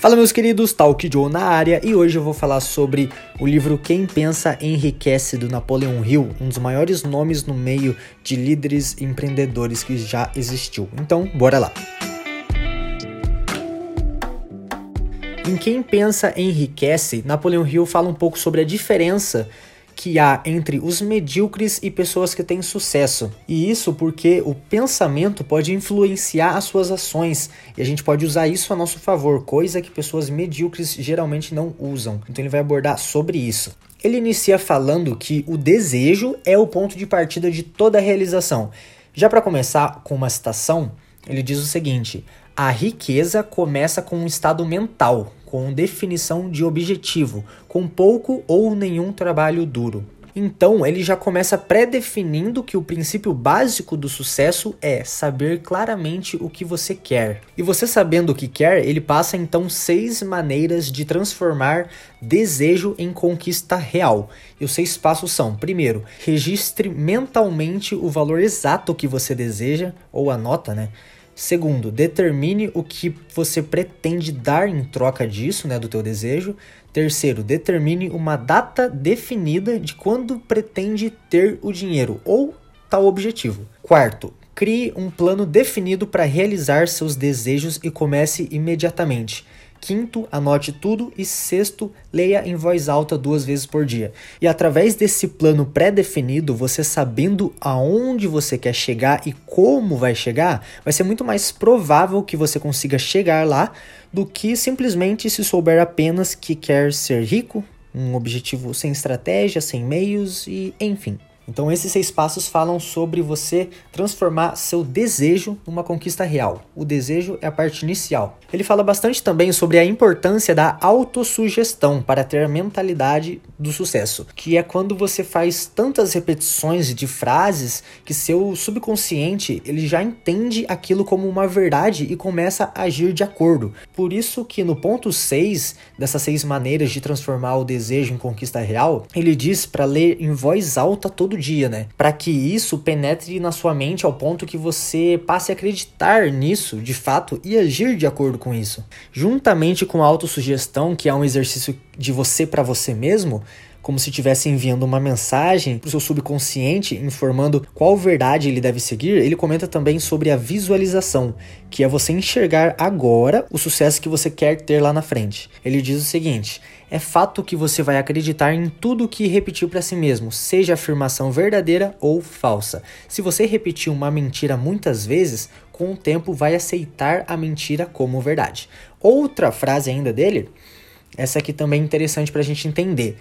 Fala meus queridos, Talk Joe na área e hoje eu vou falar sobre o livro Quem Pensa Enriquece do Napoleon Hill, um dos maiores nomes no meio de líderes empreendedores que já existiu. Então, bora lá. Em Quem Pensa Enriquece, Napoleon Hill fala um pouco sobre a diferença que há entre os medíocres e pessoas que têm sucesso. E isso porque o pensamento pode influenciar as suas ações e a gente pode usar isso a nosso favor, coisa que pessoas medíocres geralmente não usam. Então ele vai abordar sobre isso. Ele inicia falando que o desejo é o ponto de partida de toda realização. Já para começar com uma citação, ele diz o seguinte: a riqueza começa com um estado mental, com definição de objetivo, com pouco ou nenhum trabalho duro. Então, ele já começa pré-definindo que o princípio básico do sucesso é saber claramente o que você quer. E você sabendo o que quer, ele passa então seis maneiras de transformar desejo em conquista real. E os seis passos são: primeiro, registre mentalmente o valor exato que você deseja, ou anota, né? Segundo, determine o que você pretende dar em troca disso, né, do teu desejo. Terceiro, determine uma data definida de quando pretende ter o dinheiro ou tal objetivo. Quarto, crie um plano definido para realizar seus desejos e comece imediatamente. Quinto, anote tudo. E sexto, leia em voz alta duas vezes por dia. E através desse plano pré-definido, você sabendo aonde você quer chegar e como vai chegar, vai ser muito mais provável que você consiga chegar lá do que simplesmente se souber apenas que quer ser rico, um objetivo sem estratégia, sem meios e enfim. Então, esses seis passos falam sobre você transformar seu desejo numa conquista real. O desejo é a parte inicial. Ele fala bastante também sobre a importância da autossugestão para ter a mentalidade do sucesso, que é quando você faz tantas repetições de frases que seu subconsciente ele já entende aquilo como uma verdade e começa a agir de acordo. Por isso que no ponto 6 dessas seis maneiras de transformar o desejo em conquista real, ele diz para ler em voz alta todo dia, né? Para que isso penetre na sua mente ao ponto que você passe a acreditar nisso de fato e agir de acordo com isso. Juntamente com a autossugestão, que é um exercício de você para você mesmo, como se estivesse enviando uma mensagem para o seu subconsciente informando qual verdade ele deve seguir, ele comenta também sobre a visualização, que é você enxergar agora o sucesso que você quer ter lá na frente. Ele diz o seguinte: é fato que você vai acreditar em tudo que repetiu para si mesmo, seja afirmação verdadeira ou falsa. Se você repetir uma mentira muitas vezes, com o tempo vai aceitar a mentira como verdade. Outra frase ainda dele, essa aqui também é interessante para a gente entender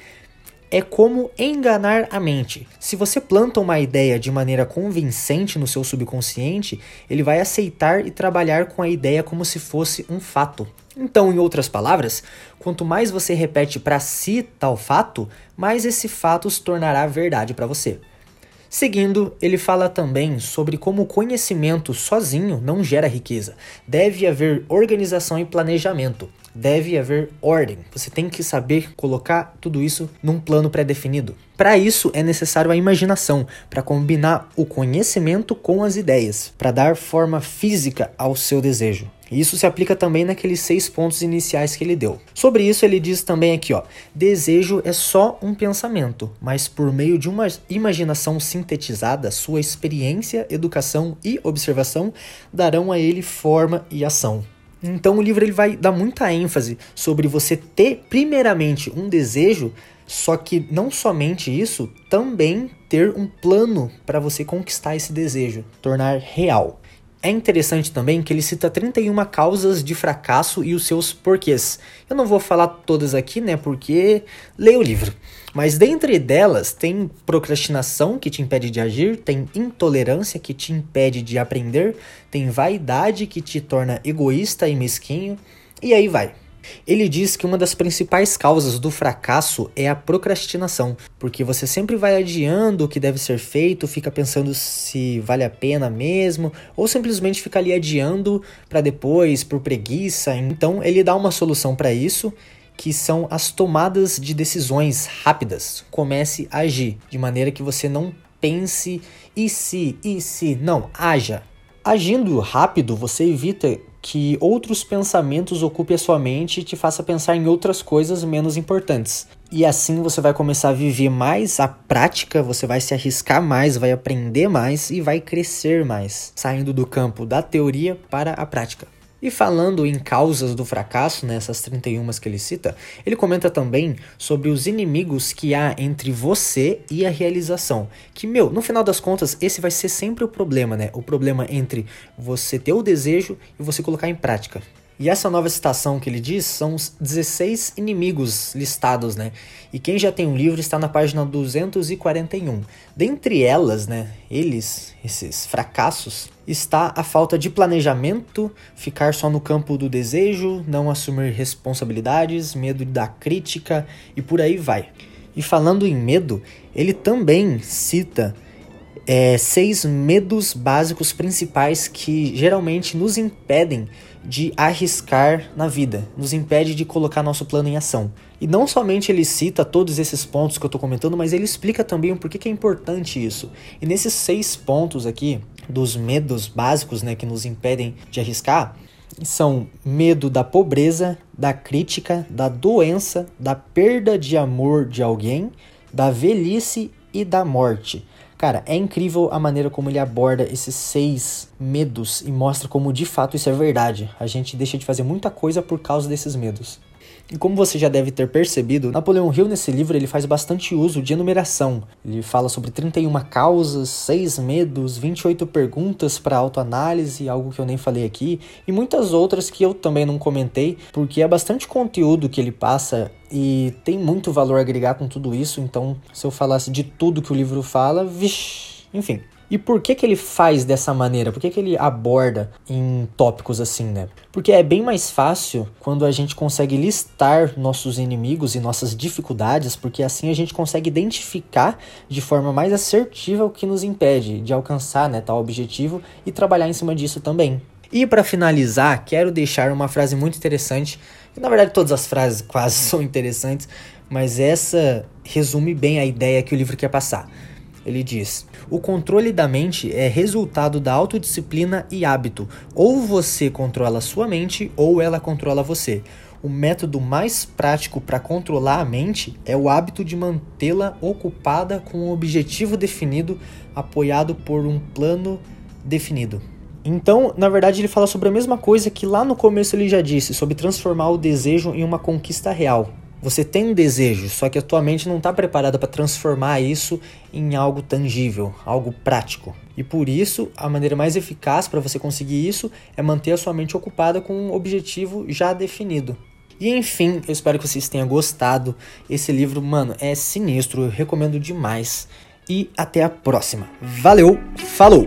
é como enganar a mente. Se você planta uma ideia de maneira convincente no seu subconsciente, ele vai aceitar e trabalhar com a ideia como se fosse um fato. Então, em outras palavras, quanto mais você repete para si tal fato, mais esse fato se tornará verdade para você. Seguindo, ele fala também sobre como o conhecimento sozinho não gera riqueza. Deve haver organização e planejamento. Deve haver ordem. Você tem que saber colocar tudo isso num plano pré-definido. Para isso é necessário a imaginação, para combinar o conhecimento com as ideias, para dar forma física ao seu desejo. Isso se aplica também naqueles seis pontos iniciais que ele deu. Sobre isso, ele diz também aqui: ó, desejo é só um pensamento, mas por meio de uma imaginação sintetizada, sua experiência, educação e observação darão a ele forma e ação. Então o livro ele vai dar muita ênfase sobre você ter primeiramente um desejo, só que não somente isso, também ter um plano para você conquistar esse desejo, tornar real. É interessante também que ele cita 31 causas de fracasso e os seus porquês. Eu não vou falar todas aqui, né, porque leia o livro. Mas dentre delas tem procrastinação que te impede de agir, tem intolerância que te impede de aprender, tem vaidade que te torna egoísta e mesquinho, e aí vai. Ele diz que uma das principais causas do fracasso é a procrastinação, porque você sempre vai adiando o que deve ser feito, fica pensando se vale a pena mesmo, ou simplesmente fica ali adiando para depois, por preguiça. Então, ele dá uma solução para isso que são as tomadas de decisões rápidas. Comece a agir de maneira que você não pense e se, e se, não, haja. Agindo rápido, você evita que outros pensamentos ocupem a sua mente e te faça pensar em outras coisas menos importantes. E assim você vai começar a viver mais a prática, você vai se arriscar mais, vai aprender mais e vai crescer mais, saindo do campo da teoria para a prática. E falando em causas do fracasso, nessas né, 31 que ele cita, ele comenta também sobre os inimigos que há entre você e a realização. Que, meu, no final das contas, esse vai ser sempre o problema, né? O problema entre você ter o desejo e você colocar em prática. E essa nova citação que ele diz são os 16 inimigos listados, né? E quem já tem um livro está na página 241. Dentre elas, né, eles, esses fracassos, está a falta de planejamento, ficar só no campo do desejo, não assumir responsabilidades, medo da crítica e por aí vai. E falando em medo, ele também cita é, seis medos básicos principais que geralmente nos impedem de arriscar na vida, nos impede de colocar nosso plano em ação. E não somente ele cita todos esses pontos que eu estou comentando, mas ele explica também o porquê que é importante isso. E nesses seis pontos aqui, dos medos básicos né, que nos impedem de arriscar, são medo da pobreza, da crítica, da doença, da perda de amor de alguém, da velhice e da morte. Cara, é incrível a maneira como ele aborda esses seis medos e mostra como de fato isso é verdade. A gente deixa de fazer muita coisa por causa desses medos. E como você já deve ter percebido, Napoleão Hill nesse livro ele faz bastante uso de enumeração. Ele fala sobre 31 causas, 6 medos, 28 perguntas para autoanálise, algo que eu nem falei aqui, e muitas outras que eu também não comentei, porque é bastante conteúdo que ele passa e tem muito valor agregar com tudo isso, então se eu falasse de tudo que o livro fala, vixi, enfim. E por que, que ele faz dessa maneira? Por que, que ele aborda em tópicos assim, né? Porque é bem mais fácil quando a gente consegue listar nossos inimigos e nossas dificuldades, porque assim a gente consegue identificar de forma mais assertiva o que nos impede de alcançar né, tal objetivo e trabalhar em cima disso também. E para finalizar, quero deixar uma frase muito interessante. Na verdade, todas as frases quase são interessantes, mas essa resume bem a ideia que o livro quer passar. Ele diz: O controle da mente é resultado da autodisciplina e hábito. Ou você controla sua mente, ou ela controla você. O método mais prático para controlar a mente é o hábito de mantê-la ocupada com um objetivo definido, apoiado por um plano definido. Então, na verdade, ele fala sobre a mesma coisa que lá no começo ele já disse, sobre transformar o desejo em uma conquista real. Você tem um desejo, só que a tua mente não está preparada para transformar isso em algo tangível, algo prático. E por isso, a maneira mais eficaz para você conseguir isso é manter a sua mente ocupada com um objetivo já definido. E enfim, eu espero que vocês tenham gostado. Esse livro, mano, é sinistro, eu recomendo demais. E até a próxima. Valeu, falou!